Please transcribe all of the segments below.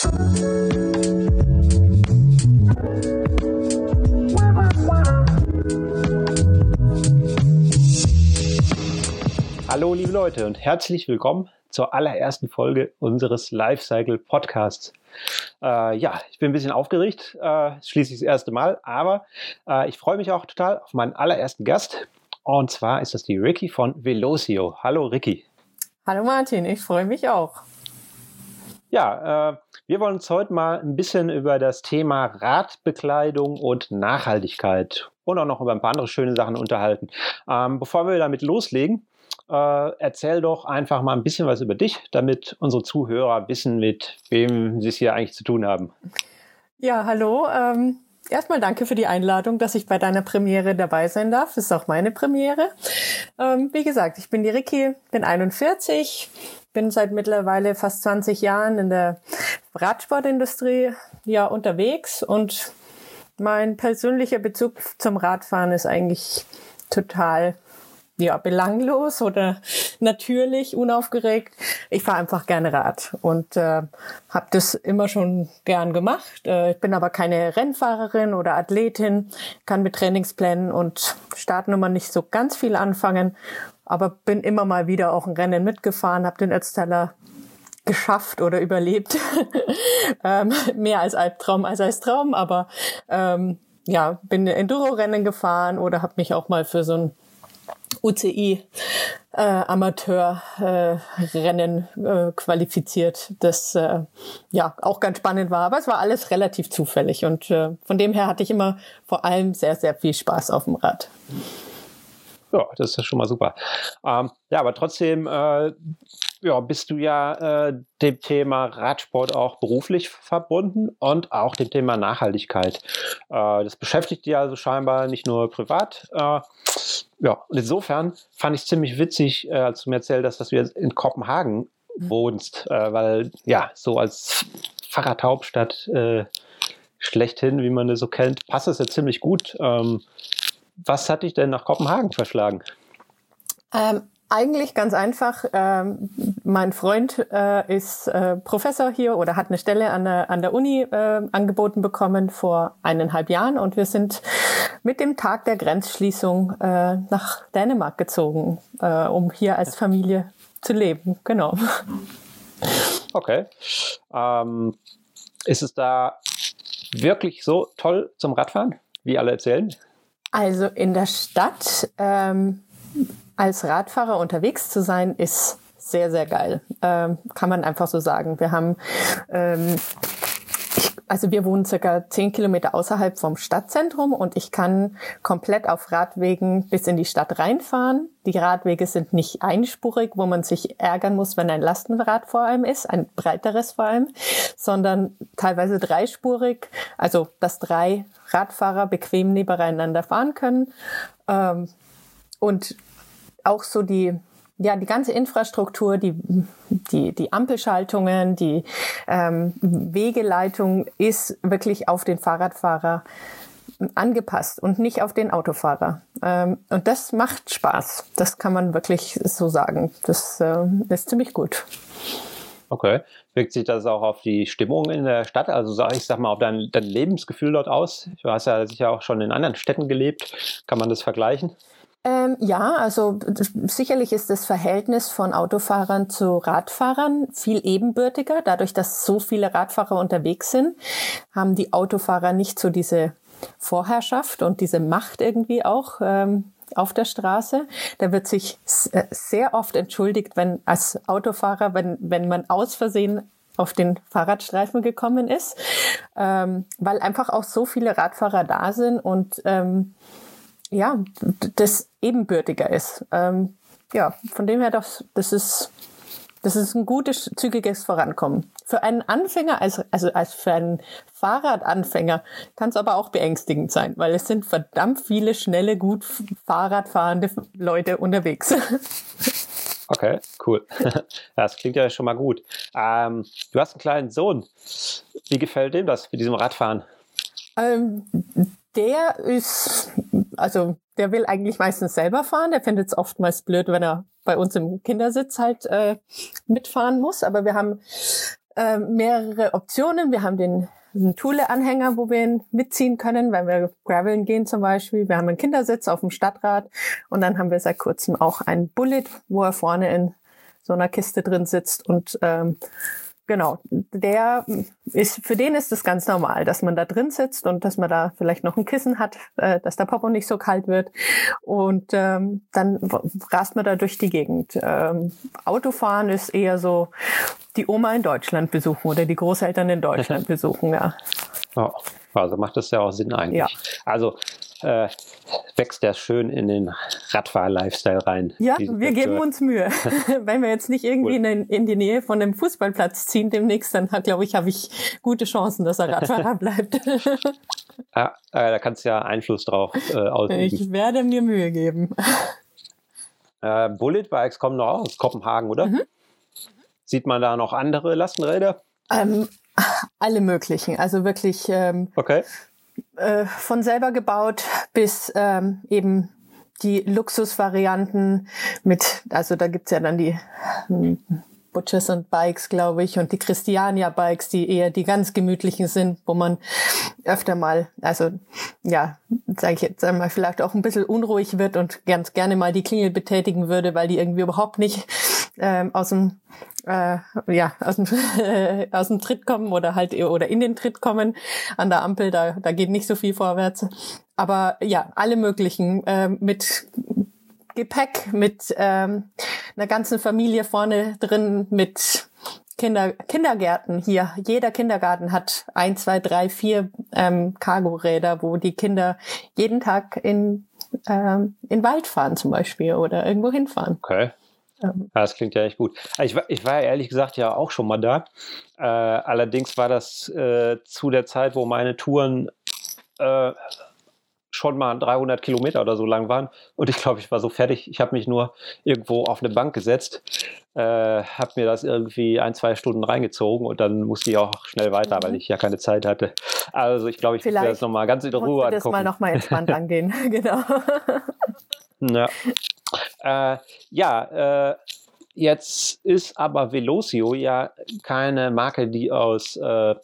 Hallo liebe Leute und herzlich willkommen zur allerersten Folge unseres Lifecycle Podcasts. Äh, ja, ich bin ein bisschen aufgeregt, äh, schließlich das erste Mal, aber äh, ich freue mich auch total auf meinen allerersten Gast. Und zwar ist das die Ricky von Velocio. Hallo Ricky. Hallo Martin, ich freue mich auch. Ja, äh, wir wollen uns heute mal ein bisschen über das Thema Radbekleidung und Nachhaltigkeit und auch noch über ein paar andere schöne Sachen unterhalten. Ähm, bevor wir damit loslegen, äh, erzähl doch einfach mal ein bisschen was über dich, damit unsere Zuhörer wissen, mit wem sie es hier eigentlich zu tun haben. Ja, hallo. Ähm, erstmal danke für die Einladung, dass ich bei deiner Premiere dabei sein darf. Das ist auch meine Premiere. Ähm, wie gesagt, ich bin die Ricky, bin 41, bin seit mittlerweile fast 20 Jahren in der Radsportindustrie ja unterwegs. Und mein persönlicher Bezug zum Radfahren ist eigentlich total ja, belanglos oder natürlich, unaufgeregt. Ich fahre einfach gerne Rad und äh, habe das immer schon gern gemacht. Äh, ich bin aber keine Rennfahrerin oder Athletin, kann mit Trainingsplänen und Startnummern nicht so ganz viel anfangen, aber bin immer mal wieder auch ein Rennen mitgefahren, habe den Ötztaler geschafft oder überlebt. ähm, mehr als Albtraum als als Traum, aber ähm, ja, bin Enduro-Rennen gefahren oder habe mich auch mal für so ein UCI äh, Amateurrennen äh, äh, qualifiziert, das äh, ja auch ganz spannend war. Aber es war alles relativ zufällig und äh, von dem her hatte ich immer vor allem sehr, sehr viel Spaß auf dem Rad. Ja, das ist schon mal super. Ähm, ja, aber trotzdem äh, ja, bist du ja äh, dem Thema Radsport auch beruflich verbunden und auch dem Thema Nachhaltigkeit. Äh, das beschäftigt dich also scheinbar nicht nur privat. Äh, ja, und insofern fand ich es ziemlich witzig, äh, als du mir erzählt hast, dass du jetzt in Kopenhagen mhm. wohnst, äh, weil ja, so als Fahrradhauptstadt äh, schlechthin, wie man es so kennt, passt es ja ziemlich gut. Ähm, was hat dich denn nach Kopenhagen verschlagen? Ähm, eigentlich ganz einfach. Ähm, mein Freund äh, ist äh, Professor hier oder hat eine Stelle an der, an der Uni äh, angeboten bekommen vor eineinhalb Jahren und wir sind mit dem Tag der Grenzschließung äh, nach Dänemark gezogen, äh, um hier als Familie zu leben. Genau. Okay. Ähm, ist es da wirklich so toll zum Radfahren, wie alle erzählen? Also in der Stadt ähm, als Radfahrer unterwegs zu sein, ist sehr, sehr geil. Ähm, kann man einfach so sagen. Wir haben, ähm, ich, also wir wohnen circa zehn Kilometer außerhalb vom Stadtzentrum und ich kann komplett auf Radwegen bis in die Stadt reinfahren. Die Radwege sind nicht einspurig, wo man sich ärgern muss, wenn ein Lastenrad vor einem ist, ein breiteres vor allem, sondern teilweise dreispurig, also dass drei Radfahrer bequem nebeneinander fahren können. Ähm, und auch so die ja, die ganze Infrastruktur, die, die, die Ampelschaltungen, die ähm, Wegeleitung ist wirklich auf den Fahrradfahrer angepasst und nicht auf den Autofahrer. Ähm, und das macht Spaß. Das kann man wirklich so sagen. Das äh, ist ziemlich gut. Okay. Wirkt sich das auch auf die Stimmung in der Stadt? Also sag ich sag mal auf dein, dein Lebensgefühl dort aus? Du hast ja sicher auch schon in anderen Städten gelebt. Kann man das vergleichen? Ähm, ja, also sicherlich ist das Verhältnis von Autofahrern zu Radfahrern viel ebenbürtiger. Dadurch, dass so viele Radfahrer unterwegs sind, haben die Autofahrer nicht so diese Vorherrschaft und diese Macht irgendwie auch ähm, auf der Straße. Da wird sich äh, sehr oft entschuldigt, wenn als Autofahrer, wenn, wenn man aus Versehen auf den Fahrradstreifen gekommen ist, ähm, weil einfach auch so viele Radfahrer da sind und ähm, ja, das ebenbürtiger ist. Ähm, ja, von dem her, das, das ist, das ist ein gutes, zügiges Vorankommen. Für einen Anfänger, also, also als für einen Fahrradanfänger, kann es aber auch beängstigend sein, weil es sind verdammt viele schnelle, gut Fahrradfahrende Leute unterwegs. Okay, cool. Das klingt ja schon mal gut. Ähm, du hast einen kleinen Sohn. Wie gefällt dem das mit diesem Radfahren? Ähm, der ist, also der will eigentlich meistens selber fahren. Der findet es oftmals blöd, wenn er bei uns im Kindersitz halt äh, mitfahren muss. Aber wir haben äh, mehrere Optionen. Wir haben den einen Thule-Anhänger, wo wir ihn mitziehen können, wenn wir graveln gehen zum Beispiel. Wir haben einen Kindersitz auf dem Stadtrad und dann haben wir seit kurzem auch einen Bullet, wo er vorne in so einer Kiste drin sitzt und ähm, genau, der ist, für den ist es ganz normal, dass man da drin sitzt und dass man da vielleicht noch ein Kissen hat, äh, dass der Popo nicht so kalt wird. Und ähm, dann rast man da durch die Gegend. Ähm, Autofahren ist eher so die Oma in Deutschland besuchen oder die Großeltern in Deutschland besuchen, ja. Oh, also macht das ja auch Sinn eigentlich. Ja. Also äh, wächst der schön in den Radfahr-Lifestyle rein. Ja, wir geben uns Mühe. Wenn wir jetzt nicht irgendwie in, in, die Nähe von einem Fußballplatz ziehen demnächst, dann glaube ich, habe ich gute Chancen, dass er Radfahrer bleibt. ja, äh, da kannst du ja Einfluss drauf äh, ausüben. Ich werde mir Mühe geben. Äh, Bullet Bikes kommen noch aus Kopenhagen, oder? Mhm. Sieht man da noch andere Lastenräder? Ähm, alle möglichen. Also wirklich ähm, okay. Äh, von selber gebaut bis ähm, eben die Luxusvarianten mit, also da gibt's ja dann die hm, Butchers und Bikes, glaube ich, und die Christiania Bikes, die eher die ganz gemütlichen sind, wo man öfter mal, also ja, sage ich jetzt einmal, vielleicht auch ein bisschen unruhig wird und ganz gerne mal die Klingel betätigen würde, weil die irgendwie überhaupt nicht ähm, aus dem äh, ja aus dem aus dem Tritt kommen oder halt oder in den Tritt kommen an der Ampel da da geht nicht so viel vorwärts aber ja alle möglichen äh, mit Gepäck mit ähm, einer ganzen Familie vorne drin mit Kinder, Kindergärten hier. Jeder Kindergarten hat ein, zwei, drei, vier ähm, Cargo-Räder, wo die Kinder jeden Tag in, ähm, in Wald fahren zum Beispiel oder irgendwo hinfahren. Okay. Ja, das klingt ja echt gut. Ich war, ich war ehrlich gesagt ja auch schon mal da. Äh, allerdings war das äh, zu der Zeit, wo meine Touren äh, schon mal 300 Kilometer oder so lang waren. Und ich glaube, ich war so fertig. Ich habe mich nur irgendwo auf eine Bank gesetzt, äh, habe mir das irgendwie ein, zwei Stunden reingezogen und dann musste ich auch schnell weiter, mhm. weil ich ja keine Zeit hatte. Also ich glaube, ich werde das nochmal ganz in Ruhe angucken. das mal nochmal entspannt angehen. genau. Ja. Äh, ja, äh, jetzt ist aber Velocio ja keine Marke, die aus äh,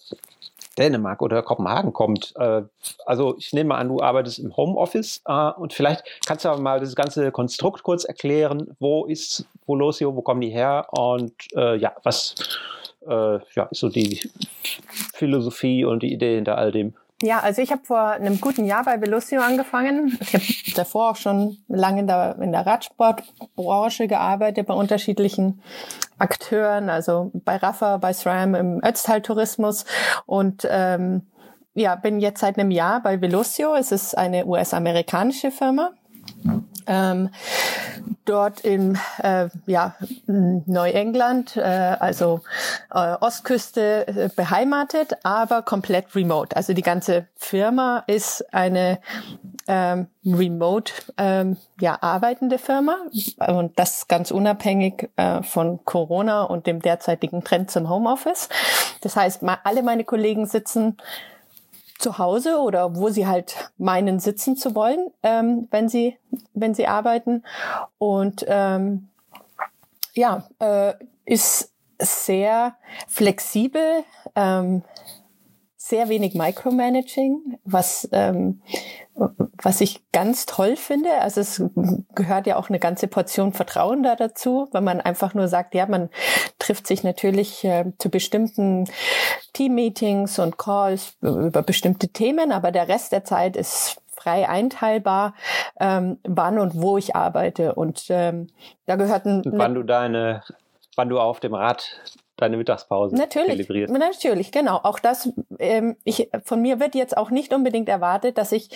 Dänemark oder Kopenhagen kommt. Äh, also ich nehme mal an, du arbeitest im Homeoffice äh, und vielleicht kannst du aber mal das ganze Konstrukt kurz erklären. Wo ist Velocio, wo kommen die her und äh, ja, was ja, ist so die Philosophie und die Idee hinter all dem? Ja, also ich habe vor einem guten Jahr bei Velocio angefangen. Ich habe davor auch schon lange in der, in der Radsportbranche gearbeitet, bei unterschiedlichen Akteuren, also bei Rafa, bei SRAM im Ötztal-Tourismus und ähm, ja, bin jetzt seit einem Jahr bei Velocio. Es ist eine US-amerikanische Firma ähm, dort im äh, ja, Neuengland, äh, also äh, Ostküste äh, beheimatet, aber komplett remote. Also die ganze Firma ist eine ähm, remote ähm, ja, arbeitende Firma und das ganz unabhängig äh, von Corona und dem derzeitigen Trend zum Homeoffice. Das heißt, alle meine Kollegen sitzen zu Hause oder wo sie halt meinen, sitzen zu wollen, ähm, wenn sie, wenn sie arbeiten. Und ähm, ja, äh, ist sehr flexibel, ähm, sehr wenig Micromanaging, was ähm, was ich ganz toll finde. Also es gehört ja auch eine ganze Portion Vertrauen da dazu, wenn man einfach nur sagt, ja, man trifft sich natürlich äh, zu bestimmten Team-Meetings und Calls über bestimmte Themen, aber der Rest der Zeit ist frei einteilbar, ähm, wann und wo ich arbeite. Und ähm, da gehörten. Wann du deine, wann du auf dem Rad deine Mittagspause natürlich, zelebriert. Natürlich, genau. Auch das, ähm, ich, von mir wird jetzt auch nicht unbedingt erwartet, dass ich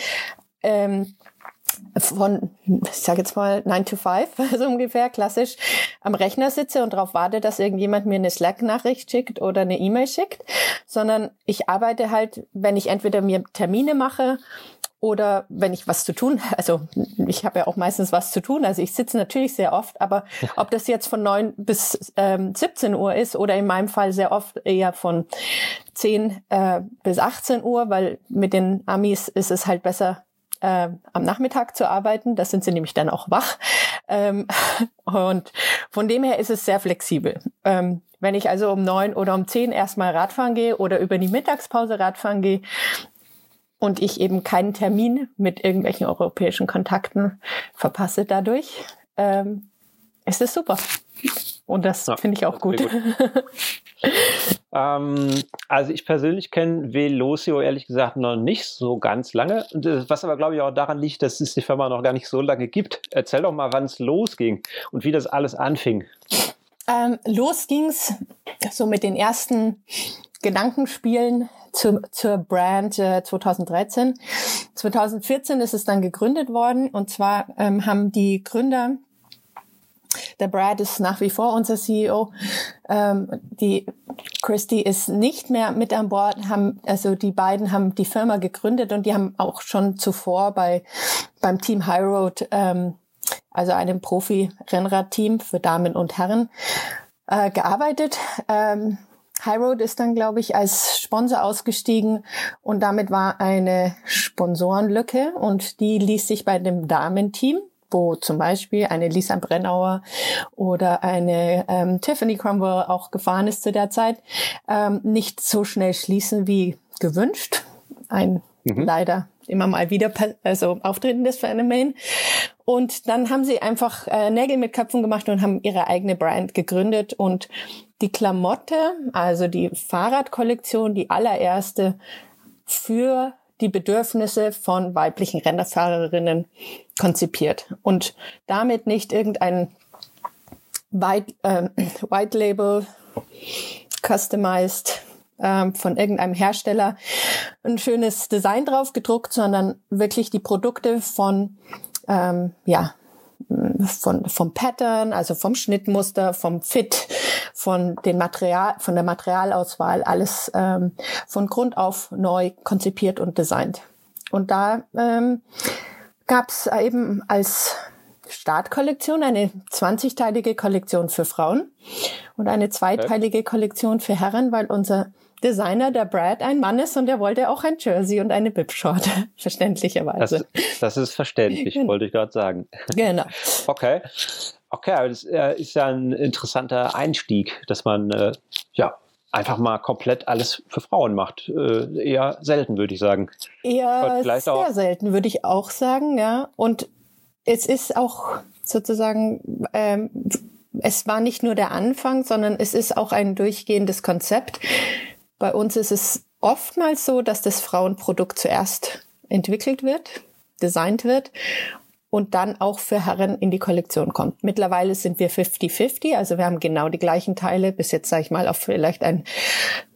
ähm, von, ich sage jetzt mal 9 to 5, so ungefähr klassisch, am Rechner sitze und darauf warte, dass irgendjemand mir eine Slack-Nachricht schickt oder eine E-Mail schickt, sondern ich arbeite halt, wenn ich entweder mir Termine mache oder wenn ich was zu tun, also ich habe ja auch meistens was zu tun, also ich sitze natürlich sehr oft, aber ob das jetzt von neun bis ähm, 17 Uhr ist oder in meinem Fall sehr oft eher von 10 äh, bis 18 Uhr, weil mit den Amis ist es halt besser, äh, am Nachmittag zu arbeiten. Da sind sie nämlich dann auch wach. Ähm, und von dem her ist es sehr flexibel. Ähm, Wenn ich also um neun oder um zehn erstmal Radfahren gehe oder über die Mittagspause Radfahren gehe und ich eben keinen Termin mit irgendwelchen europäischen Kontakten verpasse dadurch, ähm, ist es super. Und das ja, finde ich auch gut. gut. ähm, also ich persönlich kenne Velocio ehrlich gesagt noch nicht so ganz lange. Äh, was aber glaube ich auch daran liegt, dass es die Firma noch gar nicht so lange gibt. Erzähl doch mal, wann es losging und wie das alles anfing. Ähm, los ging's so mit den ersten Gedankenspielen zu, zur Brand äh, 2013. 2014 ist es dann gegründet worden und zwar ähm, haben die Gründer der Brad ist nach wie vor unser CEO. Ähm, die Christy ist nicht mehr mit an Bord. Haben, also die beiden haben die Firma gegründet und die haben auch schon zuvor bei beim Team High Road, ähm, also einem Profi-Rennradteam für Damen und Herren, äh, gearbeitet. Ähm, High Road ist dann, glaube ich, als Sponsor ausgestiegen und damit war eine Sponsorenlücke und die ließ sich bei dem Damenteam wo zum Beispiel eine Lisa Brennauer oder eine ähm, Tiffany Cromwell auch gefahren ist zu der Zeit, ähm, nicht so schnell schließen wie gewünscht. Ein mhm. leider immer mal wieder also auftretendes Phänomen. Und dann haben sie einfach äh, Nägel mit Köpfen gemacht und haben ihre eigene Brand gegründet und die Klamotte, also die Fahrradkollektion, die allererste für die Bedürfnisse von weiblichen Rennerfahrerinnen konzipiert und damit nicht irgendein White, äh, White Label customized ähm, von irgendeinem Hersteller ein schönes Design drauf gedruckt, sondern wirklich die Produkte von ähm, ja von vom Pattern, also vom Schnittmuster, vom Fit, von den Material, von der Materialauswahl, alles ähm, von Grund auf neu konzipiert und designt. Und da ähm, gab es eben als Startkollektion eine 20-teilige Kollektion für Frauen und eine zweiteilige Kollektion für Herren, weil unser Designer, der Brad, ein Mann ist und er wollte auch ein Jersey und eine Bib-Short, verständlicherweise. Das, das, ist verständlich, genau. wollte ich gerade sagen. Genau. Okay. Okay, aber das äh, ist ja ein interessanter Einstieg, dass man äh, ja einfach mal komplett alles für Frauen macht. Äh, eher selten, würde ich sagen. Eher sehr selten, würde ich auch sagen, ja. Und es ist auch sozusagen, ähm, es war nicht nur der Anfang, sondern es ist auch ein durchgehendes Konzept. Bei uns ist es oftmals so, dass das Frauenprodukt zuerst entwickelt wird, designt wird und dann auch für Herren in die Kollektion kommt. Mittlerweile sind wir 50-50, also wir haben genau die gleichen Teile, bis jetzt sage ich mal auf vielleicht ein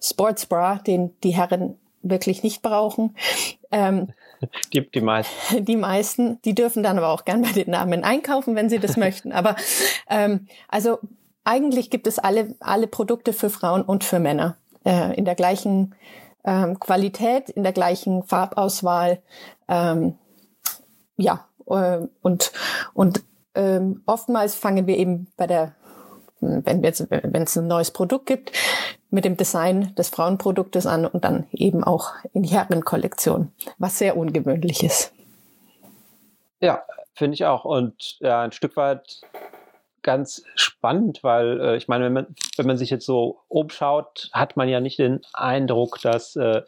Sportsbra, den die Herren wirklich nicht brauchen. Ähm, die, die meisten. Die meisten, die dürfen dann aber auch gern bei den Namen einkaufen, wenn sie das möchten. Aber ähm, also eigentlich gibt es alle, alle Produkte für Frauen und für Männer äh, in der gleichen ähm, Qualität, in der gleichen Farbauswahl. Ähm, ja, und, und ähm, oftmals fangen wir eben bei der, wenn es wenn es ein neues Produkt gibt, mit dem Design des Frauenproduktes an und dann eben auch in die Herrenkollektion, was sehr ungewöhnlich ist. Ja, finde ich auch. Und ja, ein Stück weit ganz spannend, weil äh, ich meine, wenn man, wenn man sich jetzt so umschaut, hat man ja nicht den Eindruck, dass äh,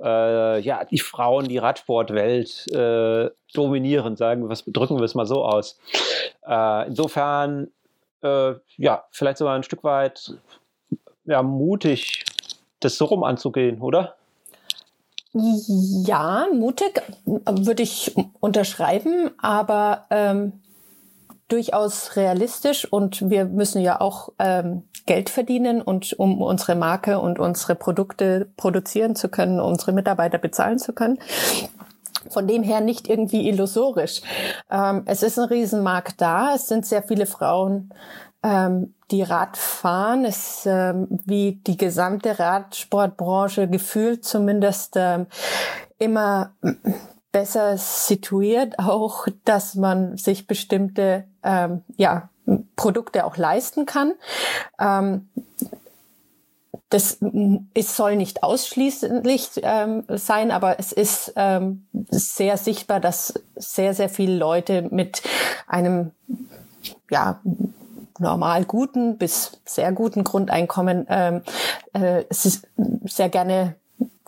äh, ja die Frauen die Radsportwelt äh, dominieren, sagen wir, drücken wir es mal so aus. Äh, insofern äh, ja, vielleicht sogar ein Stück weit ja, mutig, das so rum anzugehen, oder? Ja, mutig würde ich unterschreiben, aber ähm, durchaus realistisch und wir müssen ja auch ähm, Geld verdienen und um unsere Marke und unsere Produkte produzieren zu können, unsere Mitarbeiter bezahlen zu können. Von dem her nicht irgendwie illusorisch. Ähm, es ist ein Riesenmarkt da. Es sind sehr viele Frauen, ähm, die Rad fahren. Es ähm, wie die gesamte Radsportbranche gefühlt zumindest ähm, immer besser situiert, auch dass man sich bestimmte ähm, ja, Produkte auch leisten kann. Ähm, das es soll nicht ausschließlich ähm, sein, aber es ist ähm, sehr sichtbar, dass sehr, sehr viele Leute mit einem ja, normal guten bis sehr guten Grundeinkommen ähm, äh, sehr gerne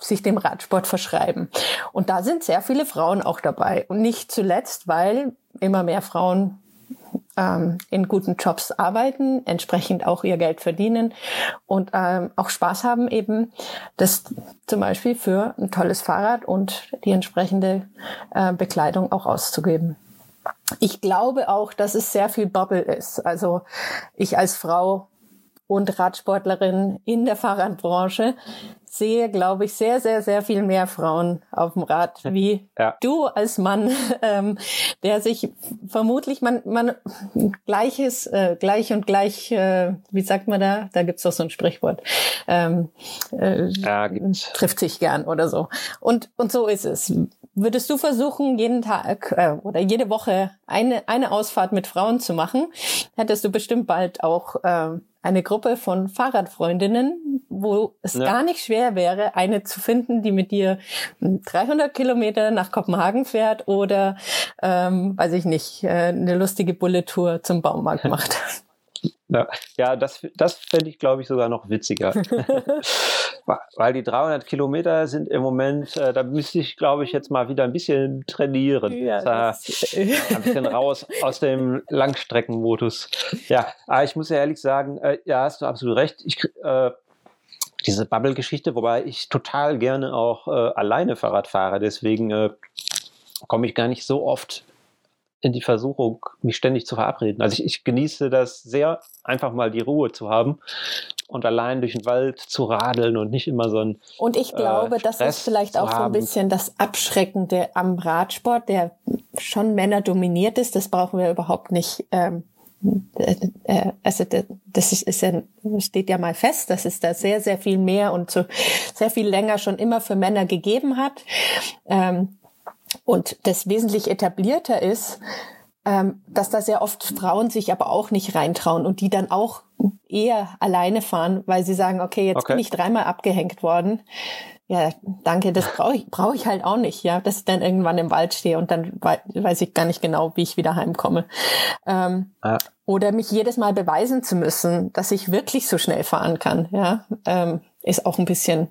sich dem Radsport verschreiben. Und da sind sehr viele Frauen auch dabei. Und nicht zuletzt, weil immer mehr Frauen ähm, in guten Jobs arbeiten, entsprechend auch ihr Geld verdienen und ähm, auch Spaß haben eben, das zum Beispiel für ein tolles Fahrrad und die entsprechende äh, Bekleidung auch auszugeben. Ich glaube auch, dass es sehr viel Bubble ist. Also ich als Frau und Radsportlerin in der Fahrradbranche sehe, glaube ich, sehr, sehr, sehr viel mehr Frauen auf dem Rad wie ja. du als Mann, ähm, der sich vermutlich man man gleiches äh, gleich und gleich, äh, wie sagt man da? Da gibt's doch so ein Sprichwort. Ähm, äh, ja, trifft sich gern oder so. Und und so ist es. Würdest du versuchen, jeden Tag äh, oder jede Woche eine eine Ausfahrt mit Frauen zu machen, hättest du bestimmt bald auch äh, eine Gruppe von Fahrradfreundinnen, wo es ja. gar nicht schwer wäre, eine zu finden, die mit dir 300 Kilometer nach Kopenhagen fährt oder, ähm, weiß ich nicht, äh, eine lustige Bullet-Tour zum Baumarkt macht. Ja, ja das, das fände ich, glaube ich, sogar noch witziger. Weil die 300 Kilometer sind im Moment, äh, da müsste ich, glaube ich, jetzt mal wieder ein bisschen trainieren. Ja, das, ein bisschen raus aus dem Langstreckenmodus. Ja, aber ich muss ja ehrlich sagen, äh, ja, hast du absolut recht. Ich, äh, diese Bubble-Geschichte, wobei ich total gerne auch äh, alleine Fahrrad fahre. Deswegen äh, komme ich gar nicht so oft in die Versuchung, mich ständig zu verabreden. Also ich, ich, genieße das sehr, einfach mal die Ruhe zu haben und allein durch den Wald zu radeln und nicht immer so ein. Und ich glaube, äh, das ist vielleicht auch so ein bisschen das Abschreckende am Radsport, der schon Männer dominiert ist. Das brauchen wir überhaupt nicht. Ähm, äh, äh also das ist, ist ja, steht ja mal fest, dass es da sehr, sehr viel mehr und so sehr viel länger schon immer für Männer gegeben hat. Ähm, und das wesentlich etablierter ist, ähm, dass da sehr oft Frauen sich aber auch nicht reintrauen und die dann auch eher alleine fahren, weil sie sagen, okay, jetzt okay. bin ich dreimal abgehängt worden. Ja, danke, das brauche ich, brauche ich halt auch nicht, ja, dass ich dann irgendwann im Wald stehe und dann weiß ich gar nicht genau, wie ich wieder heimkomme. Ähm, ah. Oder mich jedes Mal beweisen zu müssen, dass ich wirklich so schnell fahren kann, ja, ähm, ist auch ein bisschen,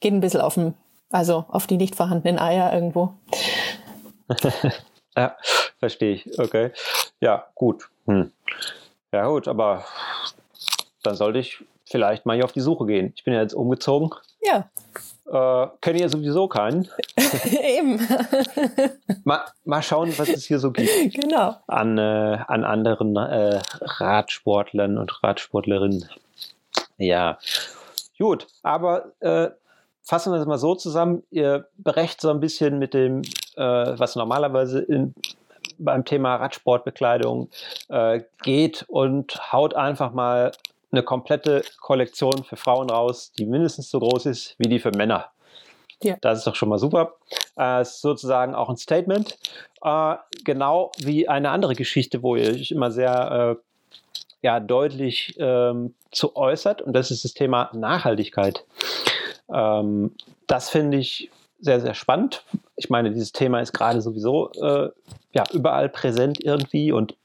geht ein bisschen auf den also auf die nicht vorhandenen Eier irgendwo. ja, verstehe ich. Okay. Ja, gut. Hm. Ja, gut, aber dann sollte ich vielleicht mal hier auf die Suche gehen. Ich bin ja jetzt umgezogen. Ja. Äh, Kenne ja sowieso keinen. Eben. mal, mal schauen, was es hier so gibt. Genau. An, äh, an anderen äh, Radsportlern und Radsportlerinnen. Ja. Gut, aber äh, fassen wir das mal so zusammen, ihr brecht so ein bisschen mit dem, äh, was normalerweise in, beim Thema Radsportbekleidung äh, geht und haut einfach mal eine komplette Kollektion für Frauen raus, die mindestens so groß ist wie die für Männer. Ja. Das ist doch schon mal super. Äh, ist sozusagen auch ein Statement. Äh, genau wie eine andere Geschichte, wo ihr euch immer sehr äh, ja, deutlich ähm, zu äußert, und das ist das Thema Nachhaltigkeit. Ähm, das finde ich sehr, sehr spannend. Ich meine, dieses Thema ist gerade sowieso äh, ja, überall präsent irgendwie und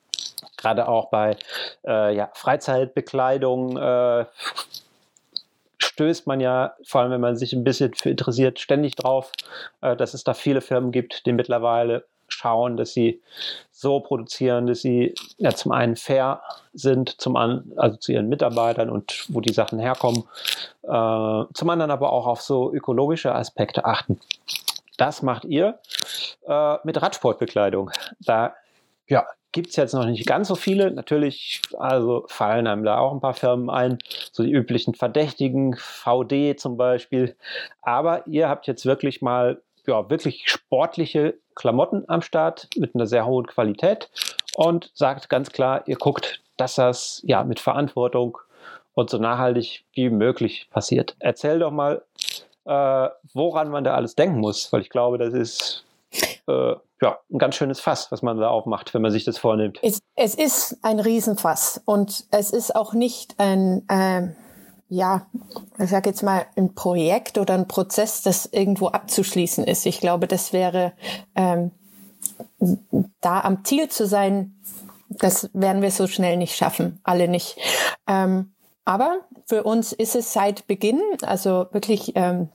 gerade auch bei äh, ja, Freizeitbekleidung äh, stößt man ja, vor allem wenn man sich ein bisschen für interessiert, ständig drauf, äh, dass es da viele Firmen gibt, die mittlerweile schauen, dass sie so produzieren, dass sie ja zum einen fair sind, zum an, also zu ihren Mitarbeitern und wo die Sachen herkommen, äh, zum anderen aber auch auf so ökologische Aspekte achten. Das macht ihr äh, mit Radsportbekleidung. Da ja, gibt es jetzt noch nicht ganz so viele. Natürlich, also fallen einem da auch ein paar Firmen ein, so die üblichen Verdächtigen, VD zum Beispiel. Aber ihr habt jetzt wirklich mal ja, wirklich sportliche Klamotten am Start mit einer sehr hohen Qualität und sagt ganz klar, ihr guckt, dass das ja mit Verantwortung und so nachhaltig wie möglich passiert. Erzähl doch mal, äh, woran man da alles denken muss, weil ich glaube, das ist äh, ja, ein ganz schönes Fass, was man da aufmacht, wenn man sich das vornimmt. Es, es ist ein Riesenfass und es ist auch nicht ein, äh, ja, ich sage jetzt mal, ein Projekt oder ein Prozess, das irgendwo abzuschließen ist. Ich glaube, das wäre ähm, da am Ziel zu sein, das werden wir so schnell nicht schaffen, alle nicht. Ähm, aber für uns ist es seit Beginn, also wirklich ähm,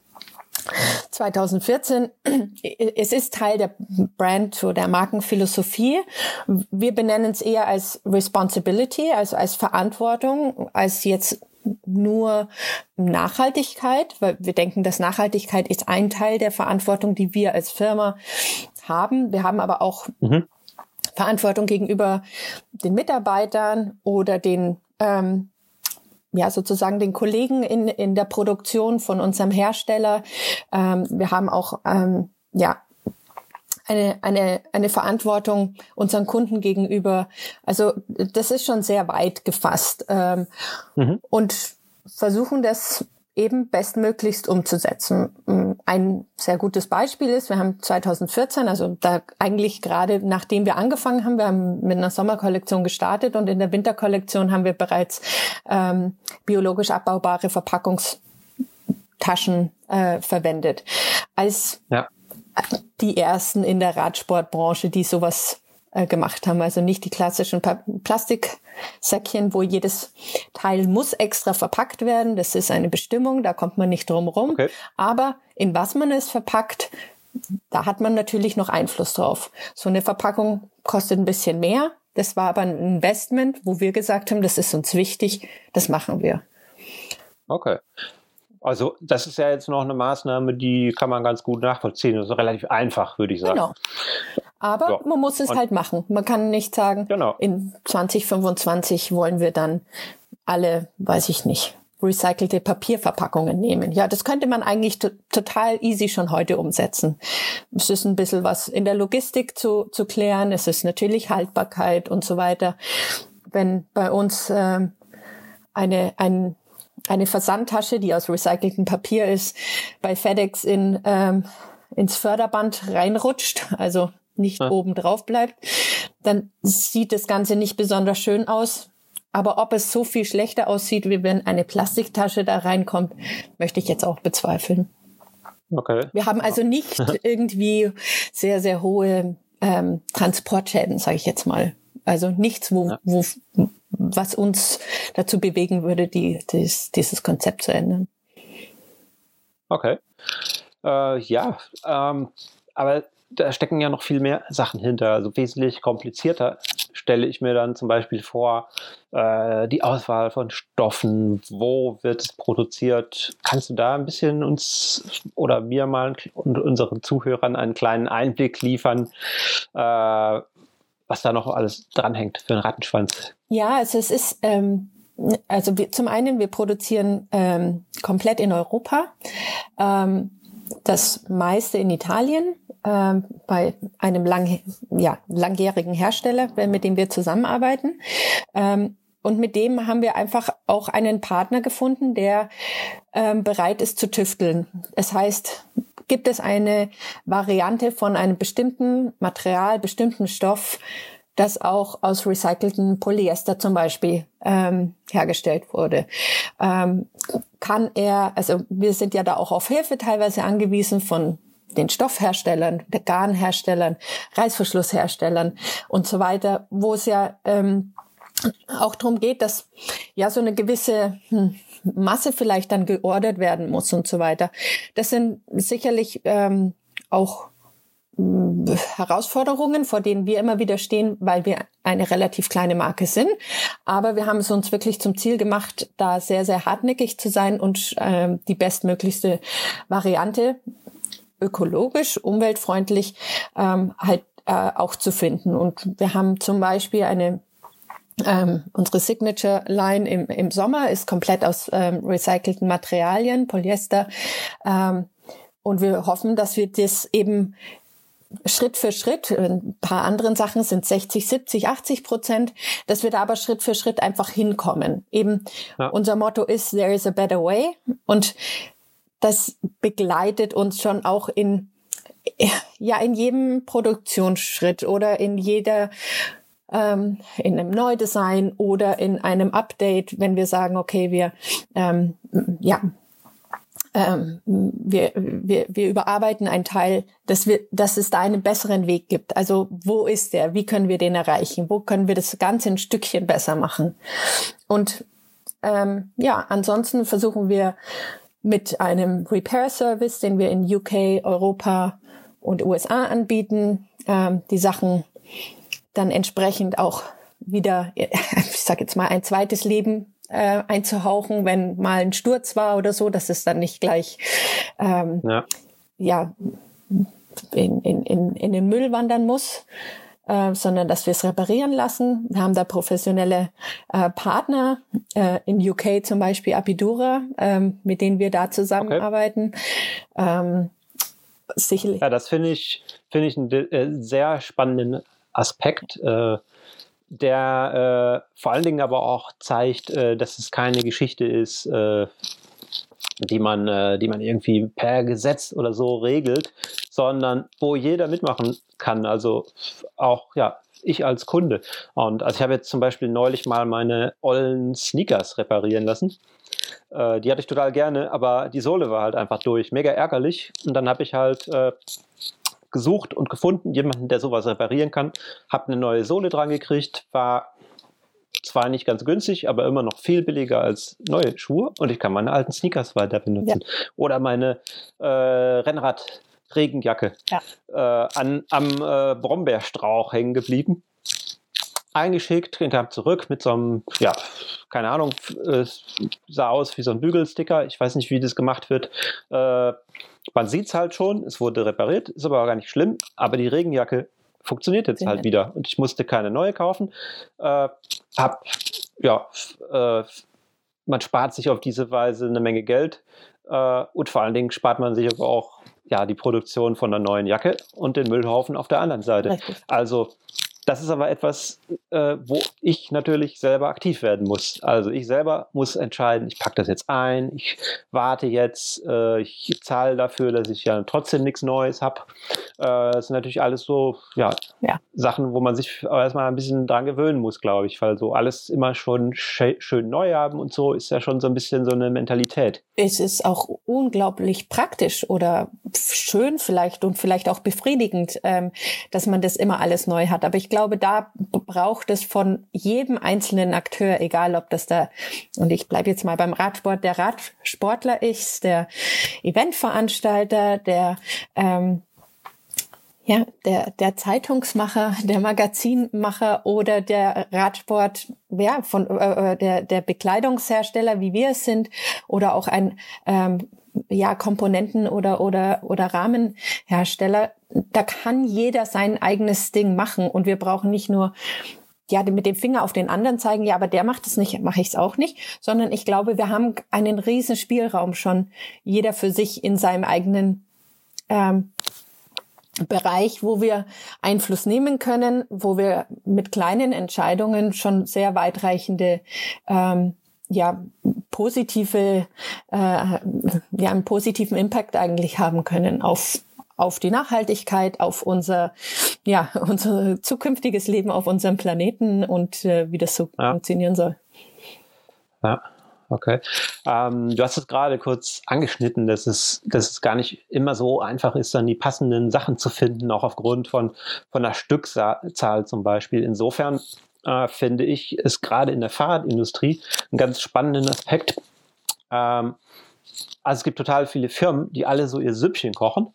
2014. Es ist Teil der Brand oder der Markenphilosophie. Wir benennen es eher als Responsibility, also als Verantwortung, als jetzt nur Nachhaltigkeit, weil wir denken, dass Nachhaltigkeit ist ein Teil der Verantwortung, die wir als Firma haben. Wir haben aber auch mhm. Verantwortung gegenüber den Mitarbeitern oder den ähm, ja, sozusagen den Kollegen in, in der Produktion von unserem Hersteller. Ähm, wir haben auch, ähm, ja, eine, eine, eine Verantwortung unseren Kunden gegenüber. Also das ist schon sehr weit gefasst ähm, mhm. und versuchen das eben bestmöglichst umzusetzen. Mm, ein sehr gutes Beispiel ist, wir haben 2014, also da eigentlich gerade nachdem wir angefangen haben, wir haben mit einer Sommerkollektion gestartet und in der Winterkollektion haben wir bereits ähm, biologisch abbaubare Verpackungstaschen äh, verwendet. Als ja. Die ersten in der Radsportbranche, die sowas äh, gemacht haben. Also nicht die klassischen pa Plastiksäckchen, wo jedes Teil muss extra verpackt werden. Das ist eine Bestimmung, da kommt man nicht drum rum. Okay. Aber in was man es verpackt, da hat man natürlich noch Einfluss drauf. So eine Verpackung kostet ein bisschen mehr. Das war aber ein Investment, wo wir gesagt haben, das ist uns wichtig, das machen wir. Okay. Also das ist ja jetzt noch eine Maßnahme, die kann man ganz gut nachvollziehen. Das ist relativ einfach, würde ich sagen. Genau. Aber ja. man muss es Und halt machen. Man kann nicht sagen, genau. in 2025 wollen wir dann alle, weiß ich nicht, recycelte Papierverpackungen nehmen. Ja, das könnte man eigentlich total easy schon heute umsetzen. Es ist ein bisschen was in der Logistik zu, zu klären. Es ist natürlich Haltbarkeit und so weiter. Wenn bei uns äh, eine, ein, eine Versandtasche, die aus recyceltem Papier ist, bei FedEx in, ähm, ins Förderband reinrutscht, also nicht ja. oben drauf bleibt, dann sieht das Ganze nicht besonders schön aus. Aber ob es so viel schlechter aussieht, wie wenn eine Plastiktasche da reinkommt, möchte ich jetzt auch bezweifeln. Okay. Wir haben also nicht irgendwie sehr, sehr hohe ähm, Transportschäden, sage ich jetzt mal. Also nichts, wo, ja. wo, was uns dazu bewegen würde, die, dies, dieses Konzept zu ändern. Okay. Äh, ja, ähm, aber da stecken ja noch viel mehr Sachen hinter. Also wesentlich komplizierter stelle ich mir dann zum Beispiel vor, äh, die Auswahl von Stoffen, wo wird es produziert. Kannst du da ein bisschen uns oder mir mal und unseren Zuhörern einen kleinen Einblick liefern, äh, was da noch alles dranhängt für einen Rattenschwanz? Ja, also es ist ähm also wir, zum einen, wir produzieren ähm, komplett in Europa, ähm, das meiste in Italien, äh, bei einem lang, ja, langjährigen Hersteller, mit dem wir zusammenarbeiten. Ähm, und mit dem haben wir einfach auch einen Partner gefunden, der ähm, bereit ist zu tüfteln. Das heißt, gibt es eine Variante von einem bestimmten Material, bestimmten Stoff, das auch aus recycelten Polyester zum Beispiel ähm, hergestellt wurde. Ähm, kann er, also wir sind ja da auch auf Hilfe teilweise angewiesen von den Stoffherstellern, der Garnherstellern, Reißverschlussherstellern und so weiter, wo es ja ähm, auch darum geht, dass ja so eine gewisse hm, Masse vielleicht dann geordert werden muss und so weiter. Das sind sicherlich ähm, auch hm, Herausforderungen, vor denen wir immer wieder stehen, weil wir eine relativ kleine Marke sind. Aber wir haben es uns wirklich zum Ziel gemacht, da sehr, sehr hartnäckig zu sein und äh, die bestmöglichste Variante ökologisch, umweltfreundlich ähm, halt äh, auch zu finden. Und wir haben zum Beispiel eine ähm, unsere Signature Line im, im Sommer ist komplett aus ähm, recycelten Materialien, Polyester. Ähm, und wir hoffen, dass wir das eben Schritt für Schritt, ein paar anderen Sachen sind 60, 70, 80 Prozent, dass wir da aber Schritt für Schritt einfach hinkommen. Eben ja. unser Motto ist, there is a better way. Und das begleitet uns schon auch in, ja, in jedem Produktionsschritt oder in jeder, ähm, in einem Neudesign oder in einem Update, wenn wir sagen, okay, wir, ähm, ja, ähm, wir, wir, wir überarbeiten einen Teil, dass, wir, dass es da einen besseren Weg gibt. Also wo ist der? Wie können wir den erreichen? Wo können wir das Ganze ein Stückchen besser machen? Und ähm, ja, ansonsten versuchen wir mit einem Repair-Service, den wir in UK, Europa und USA anbieten, ähm, die Sachen dann entsprechend auch wieder, ich sage jetzt mal, ein zweites Leben äh, einzuhauchen, wenn mal ein Sturz war oder so, dass es dann nicht gleich ähm, ja. ja in, in, in, in den Müll wandern muss. Äh, sondern dass wir es reparieren lassen. Wir haben da professionelle äh, Partner, äh, in UK zum Beispiel Apidura, ähm, mit denen wir da zusammenarbeiten. Okay. Ähm, sicherlich. Ja, das finde ich, finde ich einen äh, sehr spannenden Aspekt. Äh, der äh, vor allen Dingen aber auch zeigt, äh, dass es keine Geschichte ist, äh, die man, äh, die man irgendwie per Gesetz oder so regelt, sondern wo jeder mitmachen kann. Also auch ja, ich als Kunde. Und also ich habe jetzt zum Beispiel neulich mal meine ollen Sneakers reparieren lassen. Äh, die hatte ich total gerne, aber die Sohle war halt einfach durch. Mega ärgerlich. Und dann habe ich halt äh, gesucht und gefunden, jemanden, der sowas reparieren kann. Habe eine neue Sohle dran gekriegt, war zwar nicht ganz günstig, aber immer noch viel billiger als neue Schuhe und ich kann meine alten Sneakers weiter benutzen. Ja. Oder meine äh, Rennrad Regenjacke ja. äh, an, am äh, Brombeerstrauch hängen geblieben. Eingeschickt, kam zurück mit so einem, ja, keine Ahnung, äh, sah aus wie so ein Bügelsticker. Ich weiß nicht, wie das gemacht wird. Äh, man sieht es halt schon, es wurde repariert, ist aber gar nicht schlimm. Aber die Regenjacke funktioniert jetzt halt wieder und ich musste keine neue kaufen. Äh, hab, ja, äh, man spart sich auf diese Weise eine Menge Geld äh, und vor allen Dingen spart man sich aber auch ja, die Produktion von einer neuen Jacke und den Müllhaufen auf der anderen Seite. Richtig. Also das ist aber etwas, äh, wo ich natürlich selber aktiv werden muss. Also ich selber muss entscheiden, ich packe das jetzt ein, ich warte jetzt, äh, ich zahle dafür, dass ich ja trotzdem nichts Neues habe. Äh, das sind natürlich alles so ja, ja, Sachen, wo man sich erstmal ein bisschen dran gewöhnen muss, glaube ich, weil so alles immer schon schön neu haben und so ist ja schon so ein bisschen so eine Mentalität. Es ist auch unglaublich praktisch oder schön vielleicht und vielleicht auch befriedigend, ähm, dass man das immer alles neu hat. Aber ich glaube, glaube, da braucht es von jedem einzelnen Akteur, egal ob das der, und ich bleibe jetzt mal beim Radsport, der Radsportler ist, der Eventveranstalter, der ähm, ja, der, der Zeitungsmacher, der Magazinmacher oder der Radsport, ja, von äh, äh der, der Bekleidungshersteller, wie wir es sind, oder auch ein ähm, ja, Komponenten oder, oder, oder Rahmenhersteller, da kann jeder sein eigenes Ding machen. Und wir brauchen nicht nur ja, mit dem Finger auf den anderen zeigen, ja, aber der macht es nicht, mache ich es auch nicht, sondern ich glaube, wir haben einen riesen Spielraum schon, jeder für sich in seinem eigenen ähm, Bereich, wo wir Einfluss nehmen können, wo wir mit kleinen Entscheidungen schon sehr weitreichende ähm, ja positive äh, ja einen positiven Impact eigentlich haben können auf auf die Nachhaltigkeit, auf unser ja unser zukünftiges Leben auf unserem Planeten und äh, wie das so ja. funktionieren soll. Ja. Okay. Ähm, du hast es gerade kurz angeschnitten, dass es, dass es gar nicht immer so einfach ist, dann die passenden Sachen zu finden, auch aufgrund von, von der Stückzahl zum Beispiel. Insofern äh, finde ich es gerade in der Fahrradindustrie einen ganz spannenden Aspekt. Ähm, also es gibt total viele Firmen, die alle so ihr Süppchen kochen.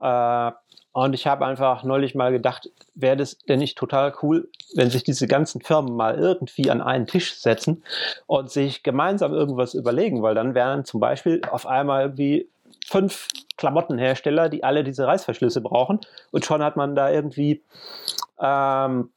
Äh, und ich habe einfach neulich mal gedacht, wäre das denn nicht total cool, wenn sich diese ganzen Firmen mal irgendwie an einen Tisch setzen und sich gemeinsam irgendwas überlegen, weil dann wären zum Beispiel auf einmal irgendwie fünf Klamottenhersteller, die alle diese Reißverschlüsse brauchen und schon hat man da irgendwie ähm,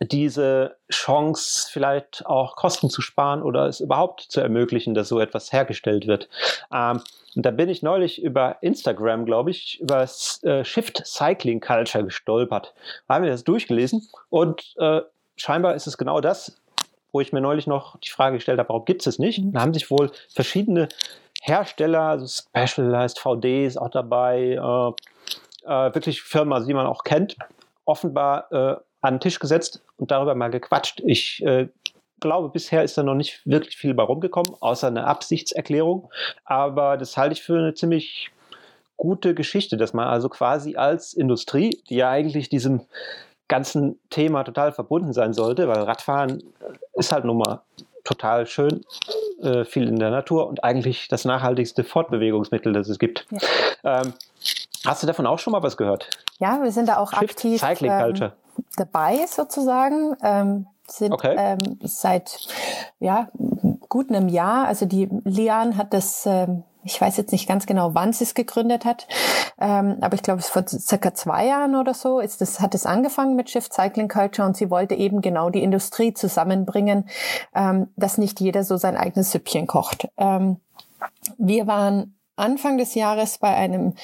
diese Chance vielleicht auch Kosten zu sparen oder es überhaupt zu ermöglichen, dass so etwas hergestellt wird. Ähm, und da bin ich neulich über Instagram, glaube ich, über äh, Shift Cycling Culture gestolpert. Da haben wir das durchgelesen und äh, scheinbar ist es genau das, wo ich mir neulich noch die Frage gestellt habe, warum gibt es es nicht? Mhm. Da haben sich wohl verschiedene Hersteller, also Specialized VD ist auch dabei, äh, äh, wirklich Firmen, die man auch kennt, offenbar äh, an den Tisch gesetzt und darüber mal gequatscht. Ich äh, glaube, bisher ist da noch nicht wirklich viel bei rumgekommen, außer eine Absichtserklärung. Aber das halte ich für eine ziemlich gute Geschichte, dass man also quasi als Industrie, die ja eigentlich diesem ganzen Thema total verbunden sein sollte, weil Radfahren ist halt nun mal total schön, äh, viel in der Natur und eigentlich das nachhaltigste Fortbewegungsmittel, das es gibt. Ja. Ähm, hast du davon auch schon mal was gehört? Ja, wir sind da auch Shift aktiv ähm, dabei sozusagen. Ähm, sind okay. ähm, seit ja gut einem Jahr. Also die Lian hat das, ähm, ich weiß jetzt nicht ganz genau, wann sie es gegründet hat, ähm, aber ich glaube, es vor circa zwei Jahren oder so ist das, hat es angefangen mit Shift Cycling Culture und sie wollte eben genau die Industrie zusammenbringen, ähm, dass nicht jeder so sein eigenes Süppchen kocht. Ähm, wir waren Anfang des Jahres bei einem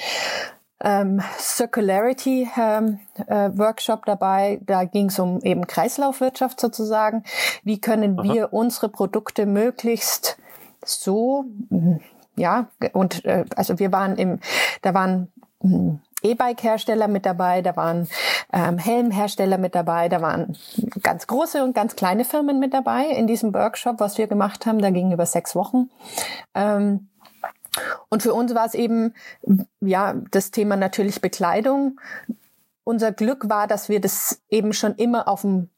ähm, Circularity ähm, äh, Workshop dabei. Da ging es um eben Kreislaufwirtschaft sozusagen. Wie können Aha. wir unsere Produkte möglichst so, hm, ja, und äh, also wir waren im, da waren hm, E-Bike-Hersteller mit dabei, da waren ähm, Helmhersteller mit dabei, da waren ganz große und ganz kleine Firmen mit dabei in diesem Workshop, was wir gemacht haben. Da ging über sechs Wochen. Ähm, und für uns war es eben, ja, das Thema natürlich Bekleidung. Unser Glück war, dass wir das eben schon immer auf dem,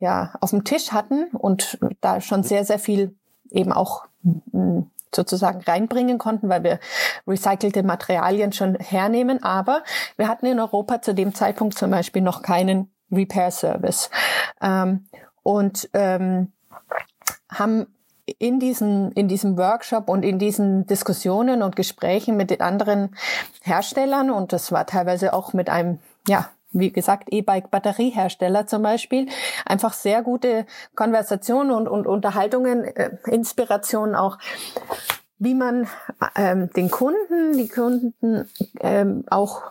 ja, auf dem Tisch hatten und da schon sehr, sehr viel eben auch hm, sozusagen reinbringen konnten, weil wir recycelte Materialien schon hernehmen. Aber wir hatten in Europa zu dem Zeitpunkt zum Beispiel noch keinen Repair Service. Ähm, und ähm, haben in diesen, in diesem Workshop und in diesen Diskussionen und Gesprächen mit den anderen Herstellern und das war teilweise auch mit einem, ja, wie gesagt, E-Bike-Batteriehersteller zum Beispiel, einfach sehr gute Konversationen und, und Unterhaltungen, äh, Inspirationen auch, wie man ähm, den Kunden, die Kunden ähm, auch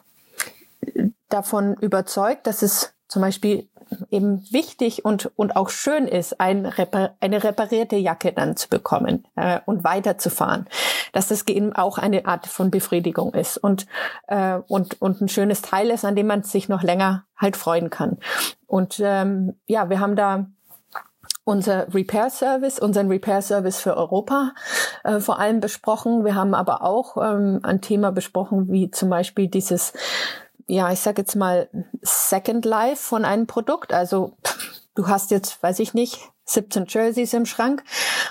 davon überzeugt, dass es zum Beispiel eben wichtig und, und auch schön ist, ein Repar eine reparierte Jacke dann zu bekommen äh, und weiterzufahren. Dass das eben auch eine Art von Befriedigung ist und, äh, und, und ein schönes Teil ist, an dem man sich noch länger halt freuen kann. Und ähm, ja, wir haben da unser Repair Service, unseren Repair Service für Europa äh, vor allem besprochen. Wir haben aber auch ähm, ein Thema besprochen, wie zum Beispiel dieses ja, ich sag jetzt mal, Second Life von einem Produkt. Also du hast jetzt, weiß ich nicht, 17 Jerseys im Schrank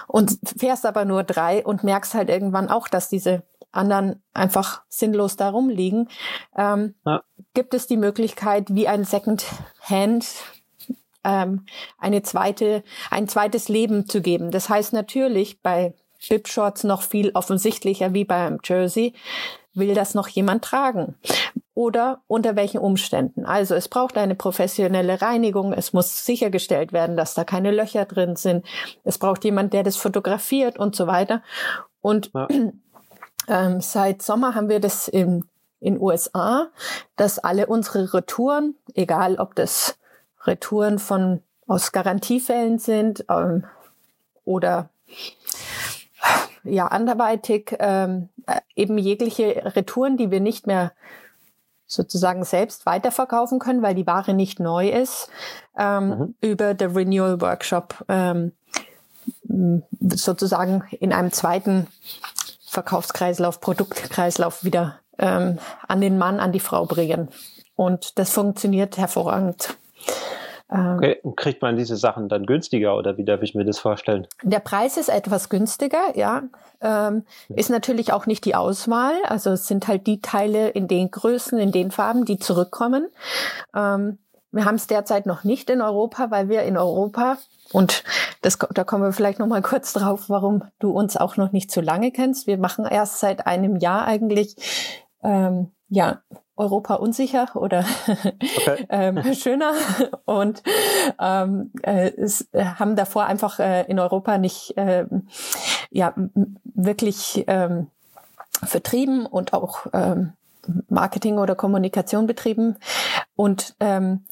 und fährst aber nur drei und merkst halt irgendwann auch, dass diese anderen einfach sinnlos da rumliegen. Ähm, ja. Gibt es die Möglichkeit, wie ein Second Hand ähm, eine zweite, ein zweites Leben zu geben? Das heißt natürlich bei Bib Shorts noch viel offensichtlicher wie beim Jersey. Will das noch jemand tragen? Oder unter welchen Umständen. Also es braucht eine professionelle Reinigung, es muss sichergestellt werden, dass da keine Löcher drin sind, es braucht jemand, der das fotografiert und so weiter. Und ja. ähm, seit Sommer haben wir das in in USA, dass alle unsere Retouren, egal ob das Retouren von aus Garantiefällen sind ähm, oder ja anderweitig ähm, äh, eben jegliche Retouren, die wir nicht mehr sozusagen selbst weiterverkaufen können, weil die Ware nicht neu ist, ähm, mhm. über the Renewal Workshop ähm, sozusagen in einem zweiten Verkaufskreislauf, Produktkreislauf wieder ähm, an den Mann, an die Frau bringen. Und das funktioniert hervorragend. Ähm, okay, und kriegt man diese Sachen dann günstiger oder wie darf ich mir das vorstellen? Der Preis ist etwas günstiger, ja. Ähm, ist natürlich auch nicht die Auswahl. Also es sind halt die Teile in den Größen, in den Farben, die zurückkommen. Ähm, wir haben es derzeit noch nicht in Europa, weil wir in Europa und das, da kommen wir vielleicht noch mal kurz drauf, warum du uns auch noch nicht so lange kennst. Wir machen erst seit einem Jahr eigentlich ähm, ja Europa unsicher oder okay. ähm, schöner und ähm, äh, es, äh, haben davor einfach äh, in Europa nicht äh, ja wirklich ähm, vertrieben und auch ähm, Marketing oder Kommunikation betrieben und ähm,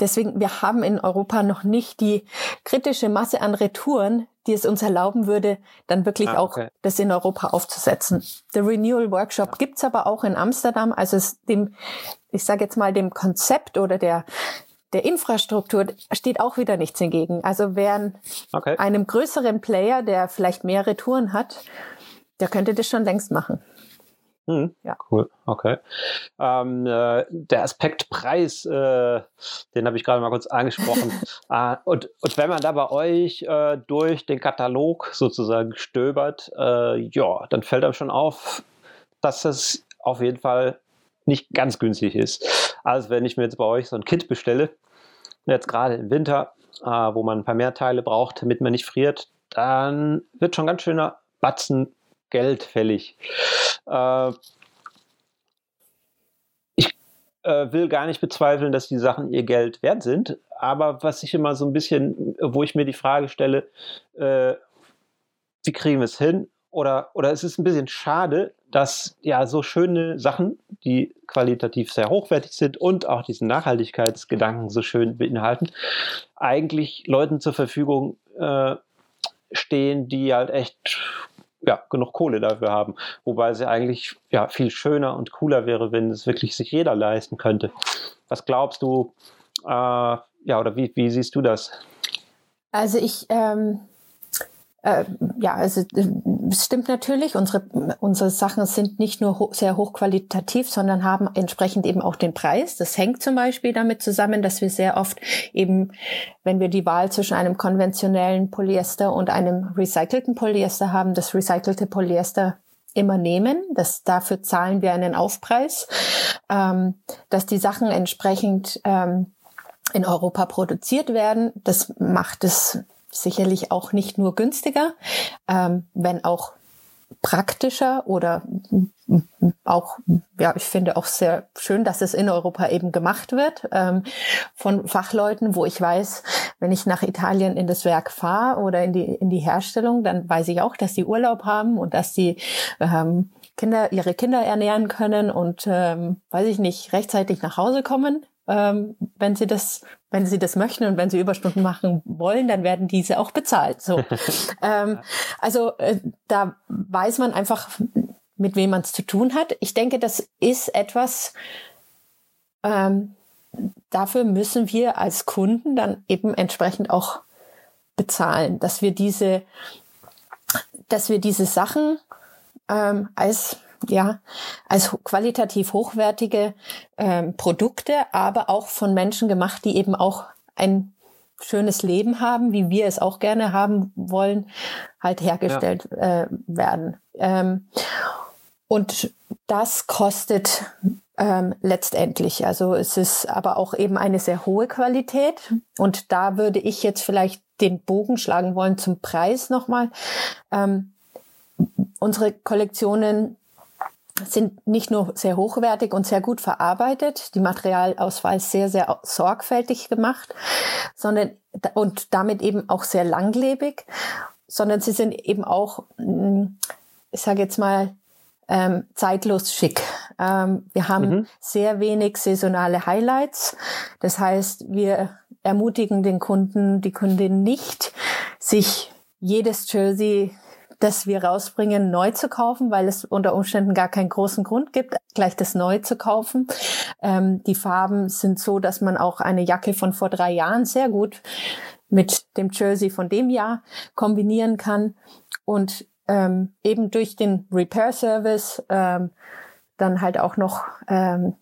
deswegen, wir haben in Europa noch nicht die kritische Masse an Retouren, die es uns erlauben würde, dann wirklich ah, okay. auch das in Europa aufzusetzen. Der Renewal Workshop gibt's aber auch in Amsterdam. Also es dem, ich sage jetzt mal, dem Konzept oder der der Infrastruktur steht auch wieder nichts entgegen. Also wer okay. einem größeren Player, der vielleicht mehrere Touren hat, der könnte das schon längst machen. Hm, ja. Cool, okay. Ähm, äh, der Aspekt Preis, äh, den habe ich gerade mal kurz angesprochen. äh, und, und wenn man da bei euch äh, durch den Katalog sozusagen stöbert, äh, ja, dann fällt einem schon auf, dass das auf jeden Fall nicht ganz günstig ist. Also wenn ich mir jetzt bei euch so ein Kit bestelle, jetzt gerade im Winter, äh, wo man ein paar mehr Teile braucht, damit man nicht friert, dann wird schon ganz schöner Batzen Geld fällig. Äh, ich äh, will gar nicht bezweifeln, dass die Sachen ihr Geld wert sind, aber was ich immer so ein bisschen, wo ich mir die Frage stelle, äh, wie kriegen wir es hin? Oder, oder es ist ein bisschen schade, dass ja so schöne Sachen, die qualitativ sehr hochwertig sind und auch diesen Nachhaltigkeitsgedanken so schön beinhalten, eigentlich Leuten zur Verfügung äh, stehen, die halt echt ja, genug Kohle dafür haben. Wobei es ja eigentlich ja, viel schöner und cooler wäre, wenn es wirklich sich jeder leisten könnte. Was glaubst du, äh, ja, oder wie, wie siehst du das? Also ich, ähm, äh, ja, also äh, es stimmt natürlich, unsere, unsere Sachen sind nicht nur ho sehr hochqualitativ, sondern haben entsprechend eben auch den Preis. Das hängt zum Beispiel damit zusammen, dass wir sehr oft eben, wenn wir die Wahl zwischen einem konventionellen Polyester und einem recycelten Polyester haben, das recycelte Polyester immer nehmen. Das, dafür zahlen wir einen Aufpreis, ähm, dass die Sachen entsprechend ähm, in Europa produziert werden. Das macht es sicherlich auch nicht nur günstiger, ähm, wenn auch praktischer oder auch, ja, ich finde auch sehr schön, dass es in Europa eben gemacht wird ähm, von Fachleuten, wo ich weiß, wenn ich nach Italien in das Werk fahre oder in die, in die Herstellung, dann weiß ich auch, dass die Urlaub haben und dass die ähm, Kinder, ihre Kinder ernähren können und, ähm, weiß ich nicht, rechtzeitig nach Hause kommen ähm, wenn sie das, wenn sie das möchten und wenn sie Überstunden machen wollen, dann werden diese auch bezahlt. So, ähm, also äh, da weiß man einfach, mit wem man es zu tun hat. Ich denke, das ist etwas. Ähm, dafür müssen wir als Kunden dann eben entsprechend auch bezahlen, dass wir diese, dass wir diese Sachen ähm, als ja, als qualitativ hochwertige ähm, Produkte, aber auch von Menschen gemacht, die eben auch ein schönes Leben haben, wie wir es auch gerne haben wollen, halt hergestellt ja. äh, werden. Ähm, und das kostet ähm, letztendlich. Also es ist aber auch eben eine sehr hohe Qualität. Und da würde ich jetzt vielleicht den Bogen schlagen wollen zum Preis nochmal. Ähm, unsere Kollektionen sind nicht nur sehr hochwertig und sehr gut verarbeitet, die Materialauswahl sehr, sehr sorgfältig gemacht, sondern und damit eben auch sehr langlebig, sondern sie sind eben auch, hm, ich sage jetzt mal, ähm, zeitlos schick. Ähm, wir haben mhm. sehr wenig saisonale Highlights. Das heißt, wir ermutigen den Kunden, die Kundin nicht, sich jedes Jersey das wir rausbringen, neu zu kaufen, weil es unter Umständen gar keinen großen Grund gibt, gleich das neu zu kaufen. Ähm, die Farben sind so, dass man auch eine Jacke von vor drei Jahren sehr gut mit dem Jersey von dem Jahr kombinieren kann und ähm, eben durch den Repair Service ähm, dann halt auch noch ähm,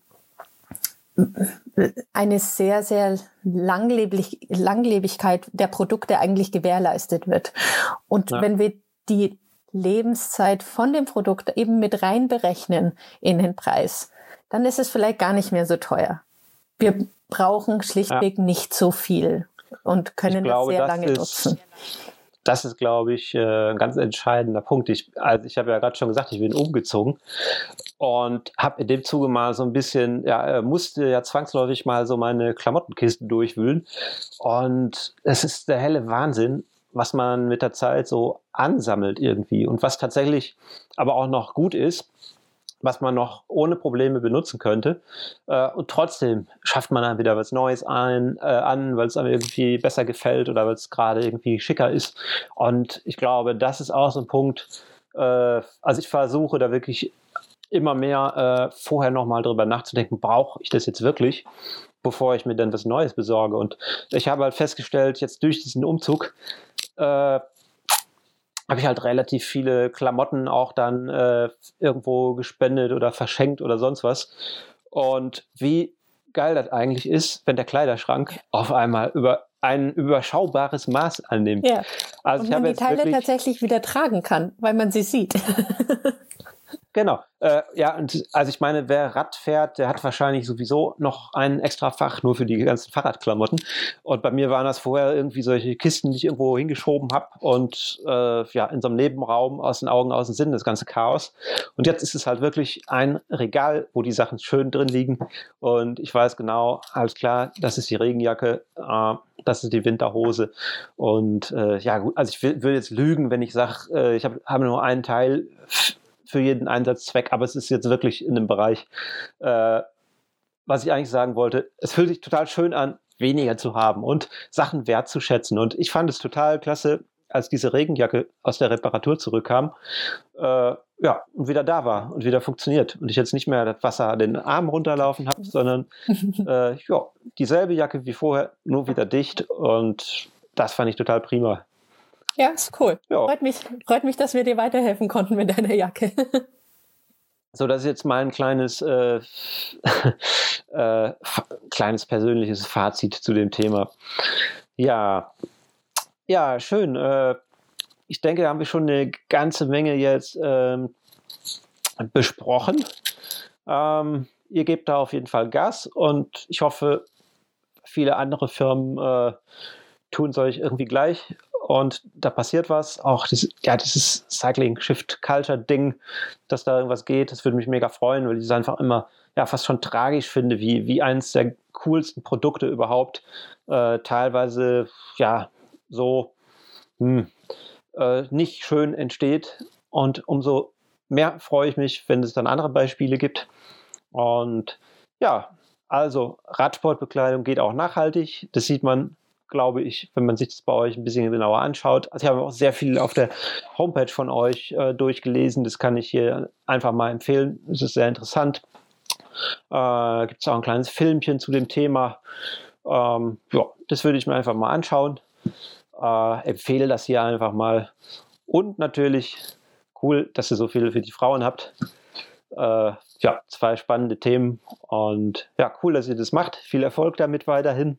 eine sehr, sehr Langlebig Langlebigkeit der Produkte eigentlich gewährleistet wird. Und ja. wenn wir die Lebenszeit von dem Produkt eben mit reinberechnen in den Preis, dann ist es vielleicht gar nicht mehr so teuer. Wir brauchen schlichtweg ja. nicht so viel und können glaube, das sehr lange ist, nutzen. Das ist, glaube ich, äh, ein ganz entscheidender Punkt. Ich, also ich habe ja gerade schon gesagt, ich bin umgezogen und habe in dem Zuge mal so ein bisschen, ja, äh, musste ja zwangsläufig mal so meine Klamottenkisten durchwühlen. Und es ist der helle Wahnsinn, was man mit der Zeit so ansammelt irgendwie und was tatsächlich aber auch noch gut ist, was man noch ohne Probleme benutzen könnte. Äh, und trotzdem schafft man dann wieder was Neues ein, äh, an, weil es einem irgendwie besser gefällt oder weil es gerade irgendwie schicker ist. Und ich glaube, das ist auch so ein Punkt. Äh, also ich versuche da wirklich immer mehr äh, vorher nochmal drüber nachzudenken, brauche ich das jetzt wirklich? bevor ich mir dann was Neues besorge. Und ich habe halt festgestellt, jetzt durch diesen Umzug, äh, habe ich halt relativ viele Klamotten auch dann äh, irgendwo gespendet oder verschenkt oder sonst was. Und wie geil das eigentlich ist, wenn der Kleiderschrank auf einmal über ein überschaubares Maß annimmt. Ja. Also Und man die Teile tatsächlich wieder tragen kann, weil man sie sieht. Genau. Äh, ja, und also ich meine, wer Rad fährt, der hat wahrscheinlich sowieso noch ein extra Fach nur für die ganzen Fahrradklamotten. Und bei mir waren das vorher irgendwie solche Kisten, die ich irgendwo hingeschoben habe und äh, ja, in so einem Nebenraum aus den Augen, aus dem Sinn, das ganze Chaos. Und jetzt ist es halt wirklich ein Regal, wo die Sachen schön drin liegen. Und ich weiß genau, alles klar, das ist die Regenjacke, äh, das ist die Winterhose. Und äh, ja, gut, also ich will jetzt lügen, wenn ich sage, äh, ich habe hab nur einen Teil für jeden Einsatzzweck, aber es ist jetzt wirklich in dem Bereich, äh, was ich eigentlich sagen wollte. Es fühlt sich total schön an, weniger zu haben und Sachen wertzuschätzen. Und ich fand es total klasse, als diese Regenjacke aus der Reparatur zurückkam, äh, ja, und wieder da war und wieder funktioniert. Und ich jetzt nicht mehr das Wasser den Arm runterlaufen habe, sondern äh, ja, dieselbe Jacke wie vorher, nur wieder dicht. Und das fand ich total prima. Ja, ist cool. Ja. Freut, mich, freut mich, dass wir dir weiterhelfen konnten mit deiner Jacke. So, das ist jetzt mal ein kleines, äh, äh, kleines persönliches Fazit zu dem Thema. Ja, ja, schön. Äh, ich denke, da haben wir schon eine ganze Menge jetzt ähm, besprochen. Ähm, ihr gebt da auf jeden Fall Gas und ich hoffe, viele andere Firmen äh, tun es euch irgendwie gleich und da passiert was. Auch dieses, ja, dieses Cycling Shift Culture Ding, dass da irgendwas geht, das würde mich mega freuen, weil ich es einfach immer ja, fast schon tragisch finde, wie, wie eines der coolsten Produkte überhaupt äh, teilweise ja so hm, äh, nicht schön entsteht. Und umso mehr freue ich mich, wenn es dann andere Beispiele gibt. Und ja, also Radsportbekleidung geht auch nachhaltig. Das sieht man glaube ich, wenn man sich das bei euch ein bisschen genauer anschaut. Also ich habe auch sehr viel auf der Homepage von euch äh, durchgelesen. Das kann ich hier einfach mal empfehlen. Es ist sehr interessant. Äh, Gibt es auch ein kleines Filmchen zu dem Thema. Ähm, ja, das würde ich mir einfach mal anschauen. Äh, empfehle das hier einfach mal. Und natürlich cool, dass ihr so viel für die Frauen habt. Äh, ja, zwei spannende Themen und ja, cool, dass ihr das macht. Viel Erfolg damit weiterhin.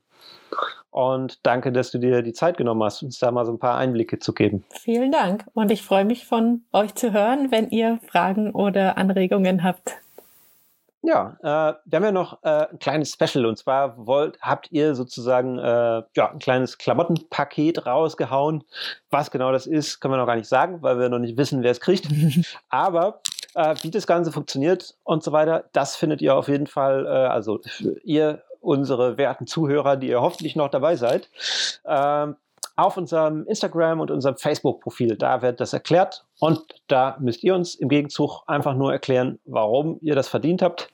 Und danke, dass du dir die Zeit genommen hast, uns da mal so ein paar Einblicke zu geben. Vielen Dank. Und ich freue mich von euch zu hören, wenn ihr Fragen oder Anregungen habt. Ja, äh, wir haben ja noch äh, ein kleines Special und zwar wollt, habt ihr sozusagen äh, ja, ein kleines Klamottenpaket rausgehauen. Was genau das ist, können wir noch gar nicht sagen, weil wir noch nicht wissen, wer es kriegt. Aber äh, wie das Ganze funktioniert und so weiter, das findet ihr auf jeden Fall, äh, also ihr unsere werten Zuhörer, die ihr hoffentlich noch dabei seid, ähm, auf unserem Instagram und unserem Facebook-Profil. Da wird das erklärt und da müsst ihr uns im Gegenzug einfach nur erklären, warum ihr das verdient habt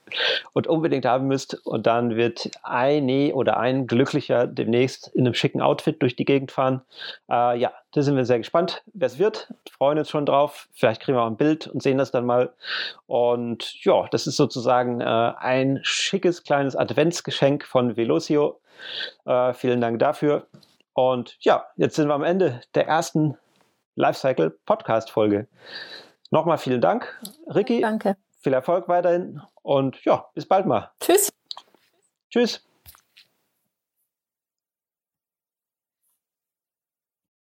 und unbedingt haben müsst. Und dann wird eine oder ein Glücklicher demnächst in einem schicken Outfit durch die Gegend fahren. Äh, ja, da sind wir sehr gespannt, wer es wird. Freuen uns schon drauf. Vielleicht kriegen wir auch ein Bild und sehen das dann mal. Und ja, das ist sozusagen äh, ein schickes kleines Adventsgeschenk von Velocio. Äh, vielen Dank dafür. Und ja, jetzt sind wir am Ende der ersten Lifecycle Podcast Folge. Nochmal vielen Dank, Ricky. Danke. Viel Erfolg weiterhin und ja, bis bald mal. Tschüss. Tschüss.